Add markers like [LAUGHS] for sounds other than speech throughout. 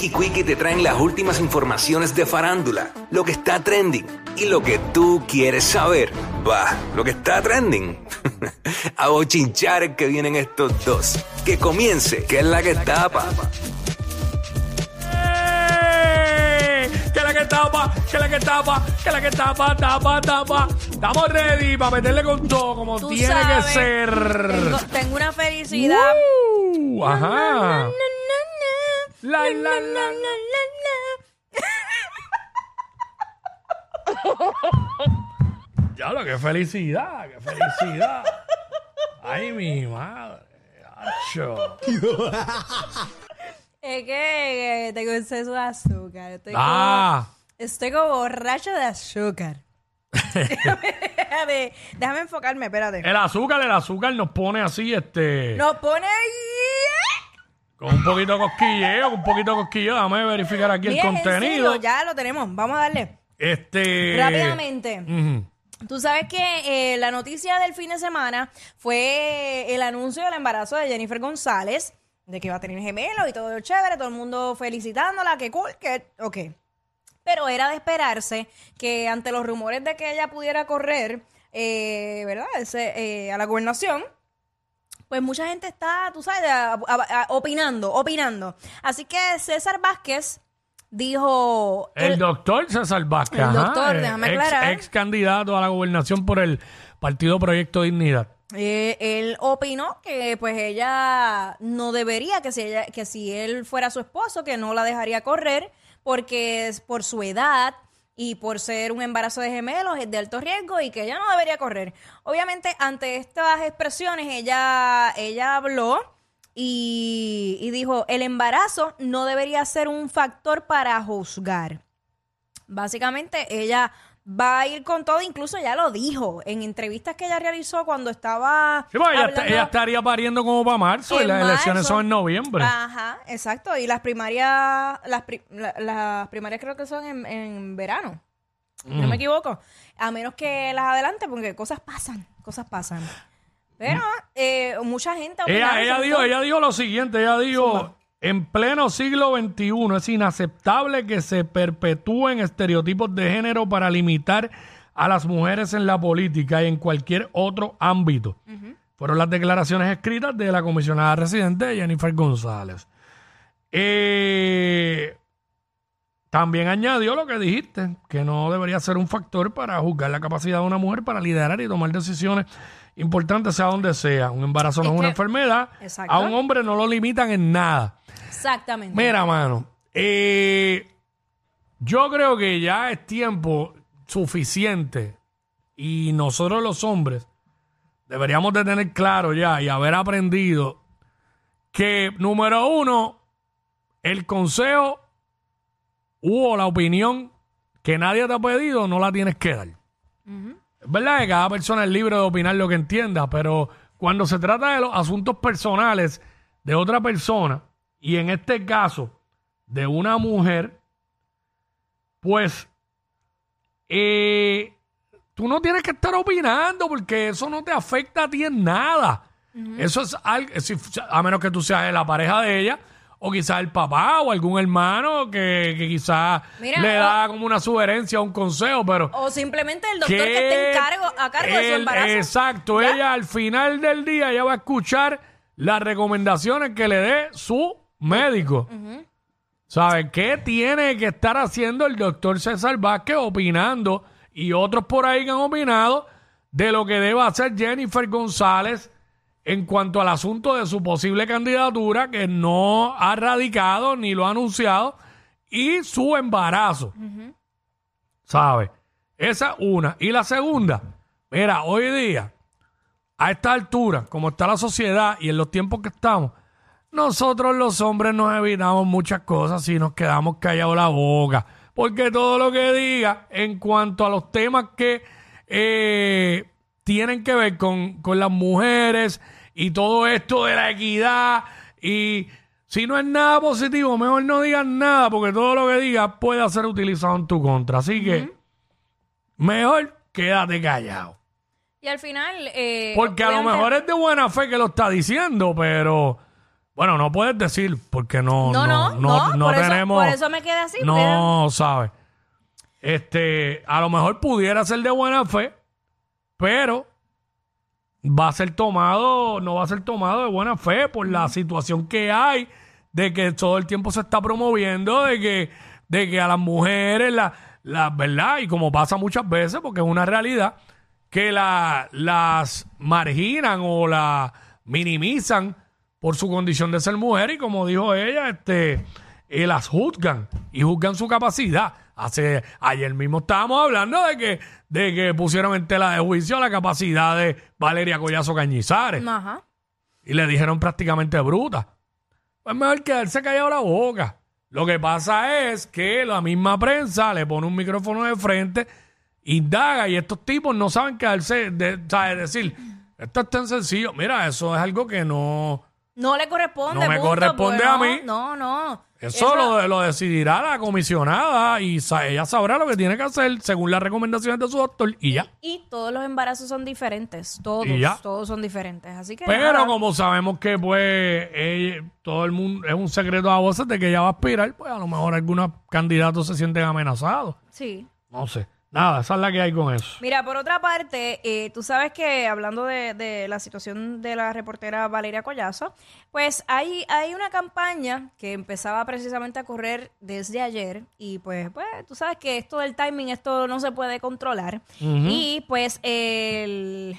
Y Quickie te traen las últimas informaciones de farándula, lo que está trending y lo que tú quieres saber. Va, lo que está trending. A bochinchar que vienen estos dos. Que comience, que es la que tapa. ¡Eh! Que la que tapa, que la que tapa, que la que tapa, tapa, tapa. Estamos ready para meterle con todo como Tú tiene sabes, que ser. Tengo, tengo una felicidad. Uh, ajá. La, la, la, la. [LAUGHS] Ya lo que felicidad, qué felicidad. Ay, mi madre. Acho. Es que, que tengo exceso de azúcar. Estoy, Ah. como, estoy como borracho de azúcar. [LAUGHS] [LAUGHS] déjame, déjame enfocarme, espérate. El azúcar, el azúcar nos pone así, este. Nos pone ahí. Con un poquito de cosquilleo, con un poquito de cosquilleo. Déjame verificar aquí el en contenido. serio, ya lo tenemos. Vamos a darle. Este. Rápidamente. Ujú. Tú sabes que eh, la noticia del fin de semana fue el anuncio del embarazo de Jennifer González, de que iba a tener gemelos y todo chévere, todo el mundo felicitándola, que cool, que ok. Pero era de esperarse que ante los rumores de que ella pudiera correr, eh, ¿verdad? Ese, eh, a la gobernación, pues mucha gente está, tú sabes, a- a- a- opinando, opinando. Así que César Vázquez dijo... El, el- doctor César Vázquez. El doctor, eh, déjame ex, aclarar. ex candidato a la gobernación por el Partido Proyecto Dignidad. Eh, él opinó que pues ella no debería, que si, ella, que si él fuera su esposo, que no la dejaría correr, porque es por su edad y por ser un embarazo de gemelos es de alto riesgo y que ella no debería correr. Obviamente, ante estas expresiones, ella, ella habló y, y dijo, el embarazo no debería ser un factor para juzgar. Básicamente, ella va a ir con todo, incluso ya lo dijo en entrevistas que ella realizó cuando estaba. Sí, pues ella, hablando- ella estaría pariendo como para marzo y las elecciones son en noviembre. Ajá, exacto. Y las primarias, las, pri- la- las primarias creo que son en, en verano. si No me equivoco. A menos que las adelante, porque cosas pasan, cosas pasan. Pero eh, mucha gente. Ella, ella dijo, ella dijo lo siguiente, ella dijo, en pleno siglo XXI es inaceptable que se perpetúen estereotipos de género para limitar a las mujeres en la política y en cualquier otro ámbito. Fueron las declaraciones escritas de la comisionada residente Jennifer González. Eh, también añadió lo que dijiste, que no debería ser un factor para juzgar la capacidad de una mujer para liderar y tomar decisiones importantes sea donde sea. Un embarazo no Es es una enfermedad. Exacto. A un hombre no lo limitan en nada. Exactamente. Mira, mano, eh, yo creo que ya es tiempo suficiente y nosotros los hombres deberíamos de tener claro ya y haber aprendido que, número uno, el consejo o la opinión que nadie te ha pedido no la tienes que dar. Es verdad que cada persona es libre de opinar lo que entienda, pero cuando se trata de los asuntos personales de otra persona, y en este caso de una mujer, pues eh, tú no tienes que estar opinando porque eso no te afecta a ti en nada. Eso es algo, a menos que tú seas la pareja de ella, o quizás el papá o algún hermano que, que quizás Mira, le da como una sugerencia o un consejo, pero O simplemente el doctor que, esté en cargo, a cargo de su embarazo. Exacto, ¿Ya? ella al final del día ella va a escuchar las recomendaciones que le dé su médico. ¿Sabe qué tiene que estar haciendo el doctor César Vázquez opinando y otros por ahí que han opinado de lo que debe hacer Jennifer González en cuanto al asunto de su posible candidatura que no ha radicado ni lo ha anunciado y su embarazo? ¿Sabe? Esa una. Y la segunda, mira, hoy día, a esta altura, como está la sociedad y en los tiempos que estamos, nosotros los hombres nos evitamos muchas cosas si nos quedamos callados la boca. Porque todo lo que diga en cuanto a los temas que eh, tienen que ver con, con las mujeres y todo esto de la equidad. Y si no es nada positivo, mejor no digas nada, porque todo lo que digas puede ser utilizado en tu contra. Así que mejor quédate callado. Y al final. eh, Porque a lo obviamente- mejor es de buena fe que lo está diciendo, pero bueno, no puedes decir porque no, No, no, no, no por, eso, tenemos. por eso me quedé así. no, sabes. Este, a lo mejor pudiera ser de buena fe, pero va a ser tomado, no va a ser tomado de buena fe por la situación que hay de que todo el tiempo se está promoviendo de que, de que a las mujeres, la, la verdad, y como pasa muchas veces, porque es una realidad, que la, las marginan o la minimizan por su condición de ser mujer y como dijo ella, este, eh, las juzgan y juzgan su capacidad. Hace, ayer mismo estábamos hablando de que, de que pusieron en tela de juicio la capacidad de Valeria Collazo Cañizares Ajá. y le dijeron prácticamente bruta. Pues mejor quedarse callado la boca. Lo que pasa es que la misma prensa le pone un micrófono de frente, indaga y estos tipos no saben quedarse, de, ¿sabes? decir, esto es tan sencillo. Mira, eso es algo que no... No le corresponde. No me punto, corresponde pues, a no, mí. No, no. Eso, Lo, lo decidirá la comisionada y sa- ella sabrá lo que tiene que hacer según las recomendaciones de su doctor y ya. Y todos los embarazos son diferentes. Todos, Y ya. todos son diferentes. Así que. Pero nada. como sabemos que pues ella- todo el mundo es un secreto a voces de que ella va a aspirar, pues a lo mejor algunos candidatos se sienten amenazados. Sí. No sé. Nada, esa es la que hay con eso. Mira, por otra parte, eh, tú sabes que hablando de, de la situación de la reportera Valeria Collazo, pues hay, hay una campaña que empezaba precisamente a correr desde ayer y pues, pues tú sabes que esto del timing, esto no se puede controlar. Y pues el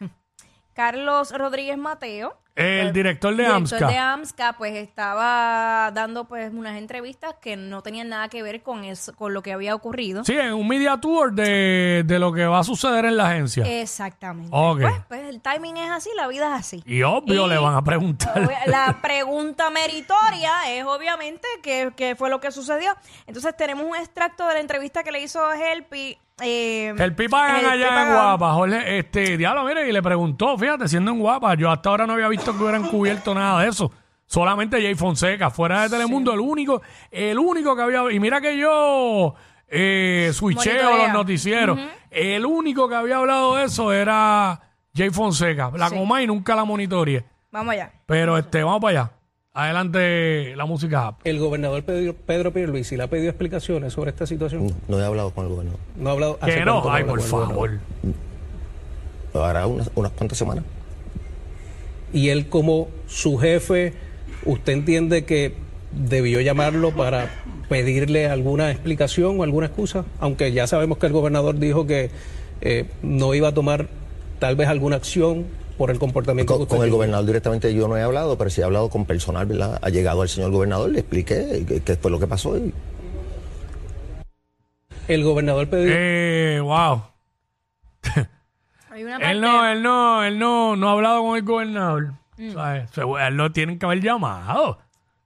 [LAUGHS] Carlos Rodríguez Mateo, El director de director AMSCA. de AMSCA, pues estaba dando pues unas entrevistas que no tenían nada que ver con eso, con lo que había ocurrido. Sí, en un media tour de, de lo que va a suceder en la agencia. Exactamente. Ok. Pues, pues el timing es así, la vida es así. y obvio y- le van a preguntar. La pregunta meritoria es obviamente qué, qué fue lo que sucedió. Entonces tenemos un extracto de la entrevista que le hizo Helpi. Eh, El Pipa Helpi allá en Pagan. Guapa, Jorge, este, diablo, mire, y le preguntó, fíjate, siendo en Guapa, yo hasta ahora no había visto que hubieran cubierto nada de eso. Solamente Jay Fonseca, fuera de Telemundo, el único, el único que había, y mira que yo eh, switcheo Monitorea. los noticieros, el único que había hablado de eso era Jay Fonseca, la Sí. coma y nunca la monitoreé. Vamos allá. Pero este, vamos para allá. Adelante la música. El gobernador Pedro, Pedro Pierluisi le ha pedido explicaciones sobre esta situación. No he hablado con el gobernador. No ha hablado. ¿hace Que no, ay, por favor. Hará unas, unas cuantas semanas. Y él como su jefe, ¿usted entiende que debió llamarlo para pedirle alguna explicación o alguna excusa? Aunque ya sabemos que el gobernador dijo que eh, no iba a tomar tal vez alguna acción por el comportamiento que Con, usted con el gobernador directamente yo no he hablado, pero sí he hablado con personal, ¿verdad? Ha llegado al señor gobernador, le expliqué qué, fue lo que pasó y El gobernador Pedro Eh, wow. Hay una parte- Él no, él no, él no, no ha hablado con el gobernador. ¿sabes? Se- Él lo tienen que haber llamado.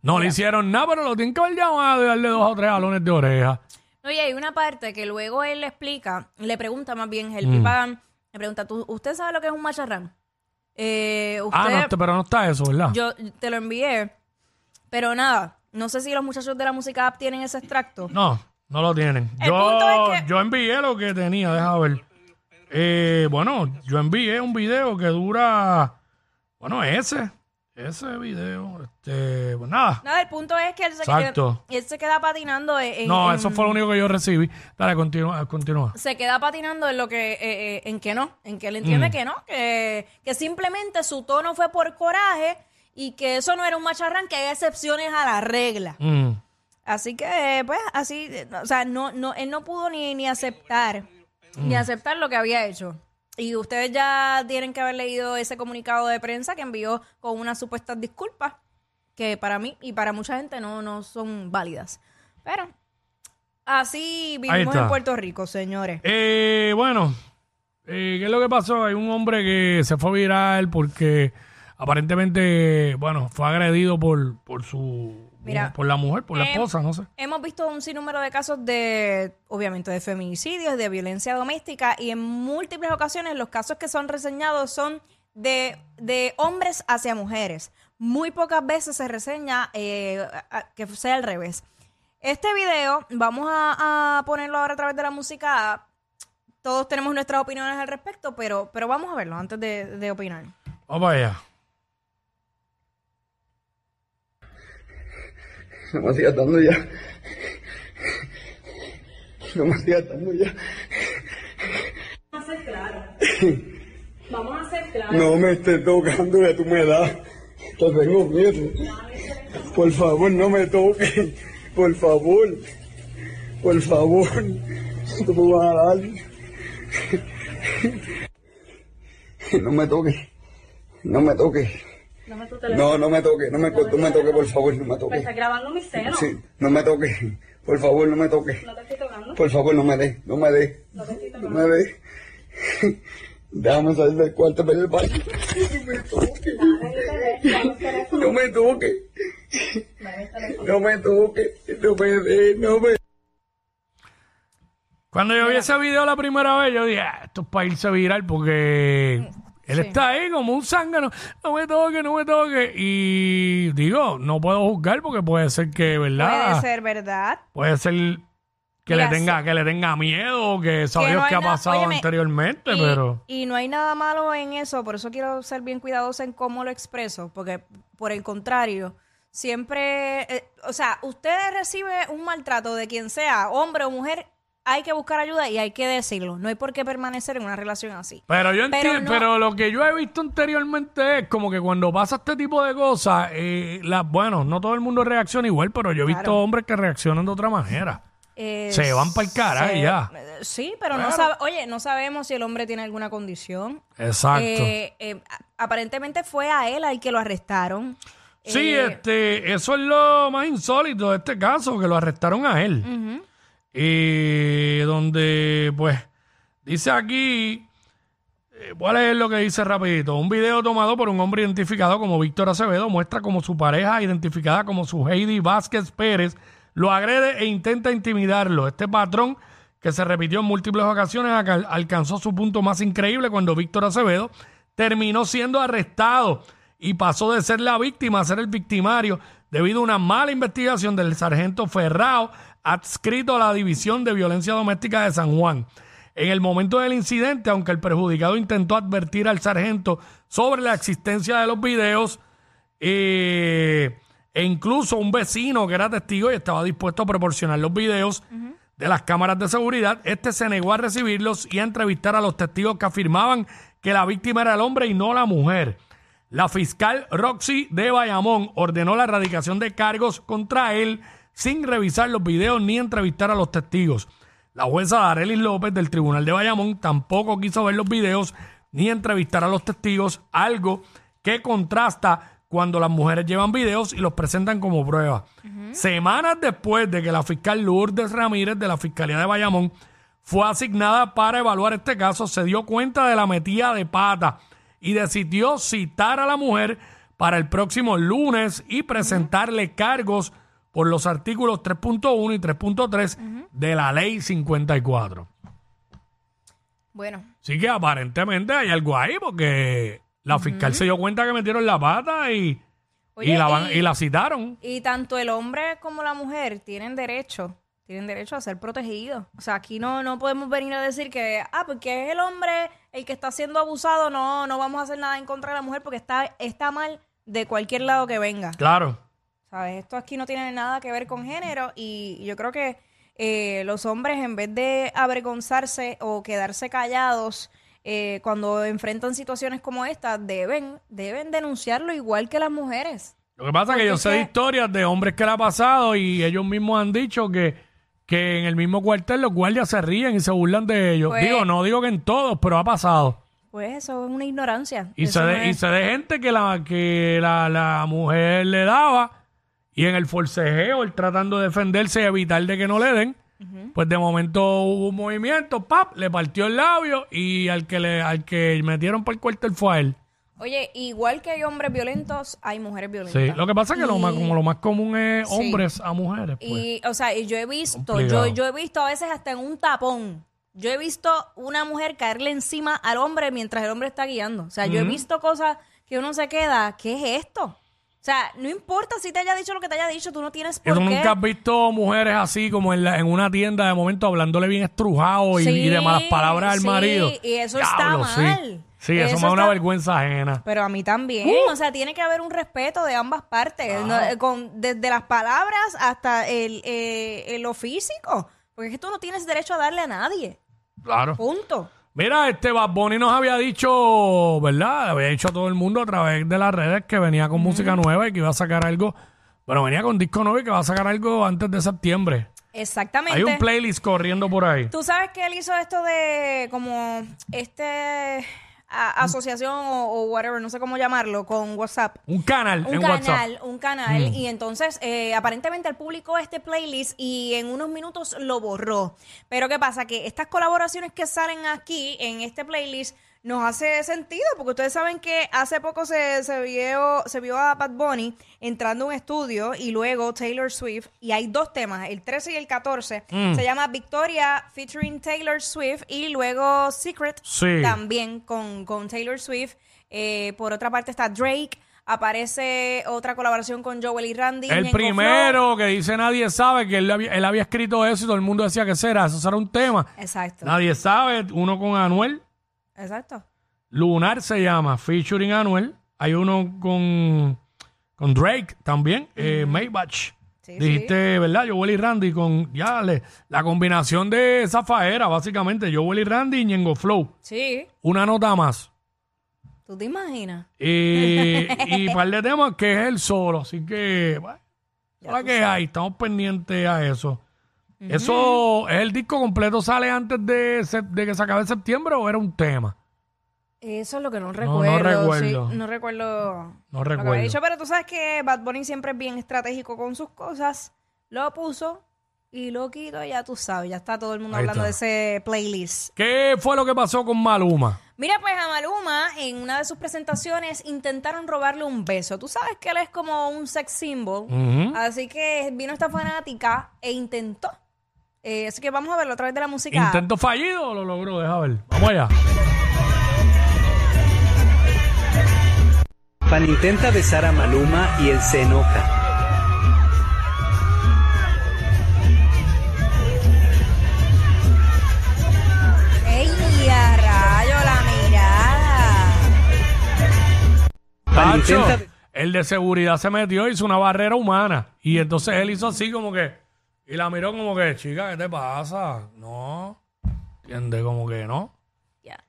No le hicieron nada, pero lo tienen que haber llamado y darle dos o tres jalones de oreja. Oye, hay una parte que luego él le explica, le pregunta más bien, Mm. Helpi Pagan, le pregunta, ¿tú, ¿usted sabe lo que es un macharrán? Eh, usted, Ah, no, este- pero no está eso, ¿verdad? yo te lo envié, pero nada, no sé si los muchachos de la música app tienen ese extracto. No, no lo tienen. El Yo, punto es que- yo envié lo que tenía, deja ver. Eh, bueno, yo envié un video que dura, bueno, ese, ese video, este, pues nada. Nada, el punto es que él se, Exacto. queda, él se queda patinando en, No, en- eso fue lo único que yo recibí. Dale, continúa, continúa. se queda patinando en lo que eh, eh, en que no, en que él Mm. entiende que no, que, que simplemente su tono fue por coraje y que eso no era un macharrán, que hay excepciones a la regla. Mm. Así que, pues, así, o sea, no, no, él no pudo ni, ni aceptar, ni aceptar lo que había hecho. Y ustedes ya tienen que haber leído ese comunicado de prensa que envió con unas supuestas disculpas, que para mí y para mucha gente no, no son válidas. Pero así vivimos en Puerto Rico, señores. Eh, bueno, eh, ¿qué es lo que pasó? Hay un hombre que se fue viral porque aparentemente, bueno, fue agredido por, por su, Mira, por la mujer, por la esposa, no sé. Hemos visto un sinnúmero de casos de, obviamente, de feminicidios, de violencia doméstica y en múltiples ocasiones los casos que son reseñados son de, de hombres hacia mujeres. Muy pocas veces se reseña eh, que sea al revés. Este video, vamos a, a ponerlo ahora a través de la música. Todos tenemos nuestras opiniones al respecto, pero, pero vamos a verlo antes de, de opinar. Vamos allá. [LAUGHS] No me sigas dando ya. No me sigas dando ya. Vamos a ser claros. [LAUGHS] Vamos a ser claros. No me estés tocando, ya tú me das. Te tengo miedo. Por favor, no me toques. Por favor. Por favor. Tú me vas a dar. No me toques. No me toques. No me teléfono. No, no me toques. No me, no me toques, por favor, no me Me toques. está grabando mi seno. Sí, no me toques. Por favor, no me toques. No te estoy tocando. Por favor, no me dé, no me dé. No te estoy No tocando. me dé. Déjame salir del cuarto para ir al baño. No me toque. No me toque. No me dé, no me Cuando yo vi ese video la primera vez, yo dije, "Ah, esto es para irse viral porque él está ahí como un zángano. No me toque, no me toque. Y digo, no puedo juzgar porque puede ser que, ¿verdad? Puede ser verdad. Puede ser que Mira, le tenga que le tenga miedo, que sabe Que no qué hay ha nada- pasado óyeme, anteriormente, y, pero y no hay nada malo en eso, por eso quiero ser bien cuidadosa en cómo lo expreso, porque por el contrario, siempre, eh, o sea, usted recibe un maltrato de quien sea, hombre o mujer, hay que buscar ayuda y hay que decirlo. No hay por qué permanecer en una relación así. Pero yo Pero entiendo, no- pero lo que yo he visto anteriormente es como que cuando pasa este tipo de cosas, eh, la- bueno, no todo el mundo reacciona igual, pero yo he visto Claro. hombres que reaccionan de otra manera. Eh, Se van pa'l carajo y se- ya. Sí, pero no sabe, oye, no sabemos si el hombre tiene alguna condición. Exacto. Eh, eh, aparentemente fue a él al que lo arrestaron. sí, este, eso es lo más insólito de este caso, que lo arrestaron a él. Y donde, pues, dice aquí, eh, voy a lo que dice rapidito. Un video tomado por un hombre identificado como Víctor Acevedo muestra como su pareja, identificada como su Heidi Vázquez Pérez, lo agrede e intenta intimidarlo. Este patrón, que se repitió en múltiples ocasiones, alcanzó su punto más increíble cuando Víctor Acevedo terminó siendo arrestado y pasó de ser la víctima a ser el victimario debido a una mala investigación del sargento Ferrao adscrito a la División de Violencia Doméstica de San Juan. En el momento del incidente, aunque el perjudicado intentó advertir al sargento sobre la existencia de los videos, eh, e incluso un vecino que era testigo y estaba dispuesto a proporcionar los videos de las cámaras de seguridad, este se negó a recibirlos y a entrevistar a los testigos que afirmaban que la víctima era el hombre y no la mujer. La fiscal Roxy de Bayamón ordenó la erradicación de cargos contra él sin revisar los videos ni entrevistar a los testigos. La jueza Darelis López del Tribunal de Bayamón tampoco quiso ver los videos ni entrevistar a los testigos, algo que contrasta cuando las mujeres llevan videos y los presentan como prueba. Semanas después de que la fiscal Lourdes Ramírez de la Fiscalía de Bayamón fue asignada para evaluar este caso, se dio cuenta de la metida de pata y decidió citar a la mujer para el próximo lunes y presentarle cargos por los artículos 3.1 y 3.3 de la ley 54. Bueno, Así que aparentemente hay algo ahí porque la fiscal se dio cuenta que metieron la pata y, Oye, y, la, van- y- y la citaron. y tanto el hombre como la mujer tienen derecho, tienen derecho a ser protegidos. O sea, aquí no, no podemos venir a decir que, ah, porque es el hombre el que está siendo abusado, no, no vamos a hacer nada en contra de la mujer porque está, está mal de cualquier lado que venga. Claro. ¿Sabes? Esto aquí no tiene nada que ver con género y yo creo que eh, los hombres en vez de avergonzarse o quedarse callados eh, cuando enfrentan situaciones como esta, deben, deben denunciarlo igual que las mujeres. Lo que pasa es que yo sé de historias de hombres que le ha pasado y ellos mismos han dicho que, que en el mismo cuartel los guardias se ríen y se burlan de ellos. Pues- digo, no digo que en todos, pero ha pasado. Pues eso es una ignorancia. Y se, no de, y se de gente que la que la, la mujer le daba y en el forcejeo, él tratando de defenderse y evitar de que no le den, pues de momento hubo un movimiento, pap, le partió el labio y al que le al que metieron por el cuartel fue a él. Oye, igual que hay hombres violentos, hay mujeres violentas. Sí, lo que pasa es que lo más, como lo más común es Sí. hombres a mujeres, pues. Y, o sea, y yo he visto, Complicado. yo, yo he visto a veces hasta en un tapón. Yo he visto una mujer caerle encima al hombre mientras el hombre está guiando. O sea, yo he visto cosas que uno se queda, ¿qué es esto? O sea, no importa si te haya dicho lo que te haya dicho, tú no tienes ¿Y por qué. nunca has visto mujeres así como en, la- en una tienda de momento hablándole bien estrujado y, Sí, y de malas palabras al sí, marido? y eso está sí. mal. Sí, eso, Eso me da una está- vergüenza ajena. Pero a mí también. Uh. O sea, tiene que haber un respeto de ambas partes. ¿no? Eh, Con, desde las palabras hasta el, eh, eh, lo físico. Porque es que tú no tienes derecho a darle a nadie. Claro. Punto. Mira, este Bad Bunny nos había dicho, ¿verdad? Había dicho a todo el mundo a través de las redes que venía con música nueva y que iba a sacar algo. Bueno, venía con disco nuevo y que va a sacar algo antes de septiembre. Exactamente. Hay un playlist corriendo por ahí. Tú sabes que él hizo esto de como este a- asociación o, o whatever, no sé cómo llamarlo, con WhatsApp. Un canal Un en canal, WhatsApp. un canal. Y entonces, eh, aparentemente, él publicó este playlist y en unos minutos lo borró. Pero ¿qué pasa? Que estas colaboraciones que salen aquí en este playlist nos hace sentido, porque ustedes saben que hace poco se, se vio, se vio a Bad Bunny entrando a un estudio y luego Taylor Swift. Y hay dos temas, el 13 y el 14. Mm. Se llama Victoria featuring Taylor Swift y luego Secret Sí. también con, con Taylor Swift. Eh, por otra parte está Drake. Aparece otra colaboración con Joel y Randy. El Flow. primero que dice nadie sabe que él había, él había escrito eso y todo el mundo decía que será, eso será un tema. Exacto. Nadie sabe, uno con Anuel, Exacto. Lunar se llama, featuring Anuel. Hay uno con, con Drake también, eh, Maybach. Sí, Dijiste, ¿verdad? Joel y Randy con ya le- la combinación de esa faera, básicamente. Joel y Randy y Ñengo Flow. Sí. Una nota más. ¿Tú te imaginas? Y, [LAUGHS] y par de temas que es el solo. Así que, bueno, tú que hay, estamos pendientes a eso. ¿Eso es el disco completo? ¿Sale antes de, que se acabe septiembre o era un tema? Eso es lo que no no recuerdo. recuerdo. sí, no recuerdo. No lo que había recuerdo. dicho, pero tú sabes que Bad Bunny siempre es bien estratégico con sus cosas. Lo puso y lo quito, ya tú sabes. Ya está todo el mundo Ahí hablando está. de ese playlist. ¿Qué fue lo que pasó con Maluma? Mira, pues a Maluma, en una de sus presentaciones, intentaron robarle un beso. Tú sabes que él es como un sex symbol. Así que vino esta fanática e intentó. Eh, así que vamos a verlo a través de la música. ¿Intento fallido o lo logró? Deja ver. Vamos allá. Pan intenta besar a Maluma y él se enoja. ¡Ey, a rayo la mirada! Pan Tacho, intenta- el de seguridad se metió, hizo una barrera humana. Y entonces él hizo así como que... Y la miró como que, chica, ¿qué te pasa? No. ¿Entiendes? Como que no. Ya.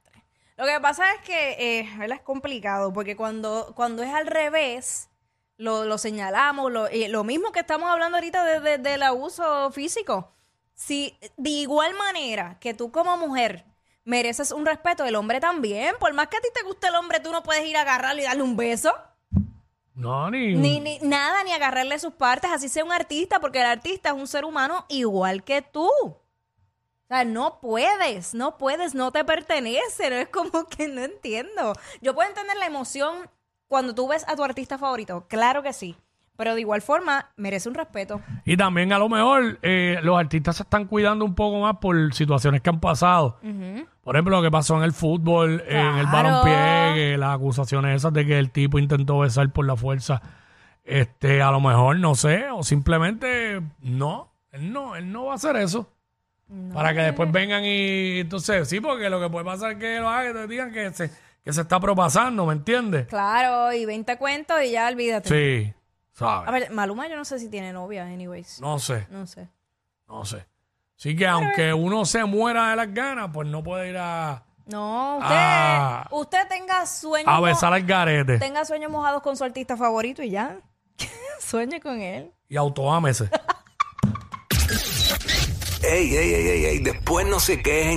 Lo que pasa es que eh, es complicado porque cuando, cuando es al revés, lo, lo señalamos, lo, eh, lo mismo que estamos hablando ahorita de- de- del abuso físico. Si de igual manera que tú como mujer mereces un respeto, el hombre también, por más que a ti te guste el hombre, tú no puedes ir a agarrarlo y darle un beso. No, ni... Ni, ni nada, ni agarrarle sus partes, así sea un artista, porque el artista es un ser humano igual que tú. O sea, no puedes, no puedes, no te pertenece, no es como que no entiendo. Yo puedo entender la emoción cuando tú ves a tu artista favorito, claro que sí, pero de igual forma merece un respeto. Y también a lo mejor eh, los artistas se están cuidando un poco más por situaciones que han pasado. Por ejemplo, lo que pasó en el fútbol, en el Claro. balompié, que las acusaciones esas de que el tipo intentó besar por la fuerza. Este, a lo mejor, no sé, o simplemente no, él no, él no va a hacer eso. para que después vengan y entonces, sí, porque lo que puede pasar es que lo hagan y te digan que se, que se está propasando, ¿me entiendes? Claro, y 20 cuentos y ya olvídate. Sí, A ver, Maluma yo no sé si tiene novia, anyways. No sé. No sé. No sé. Así que aunque uno se muera de las ganas, pues no puede ir a, No, usted, Ah. usted tenga sueños. a besar al garete Tenga sueños mojados con su artista favorito y ya. [LAUGHS] Sueñe con él. y autoámese. [LAUGHS] Ey, ey, ey, ey, ey, después no se quejen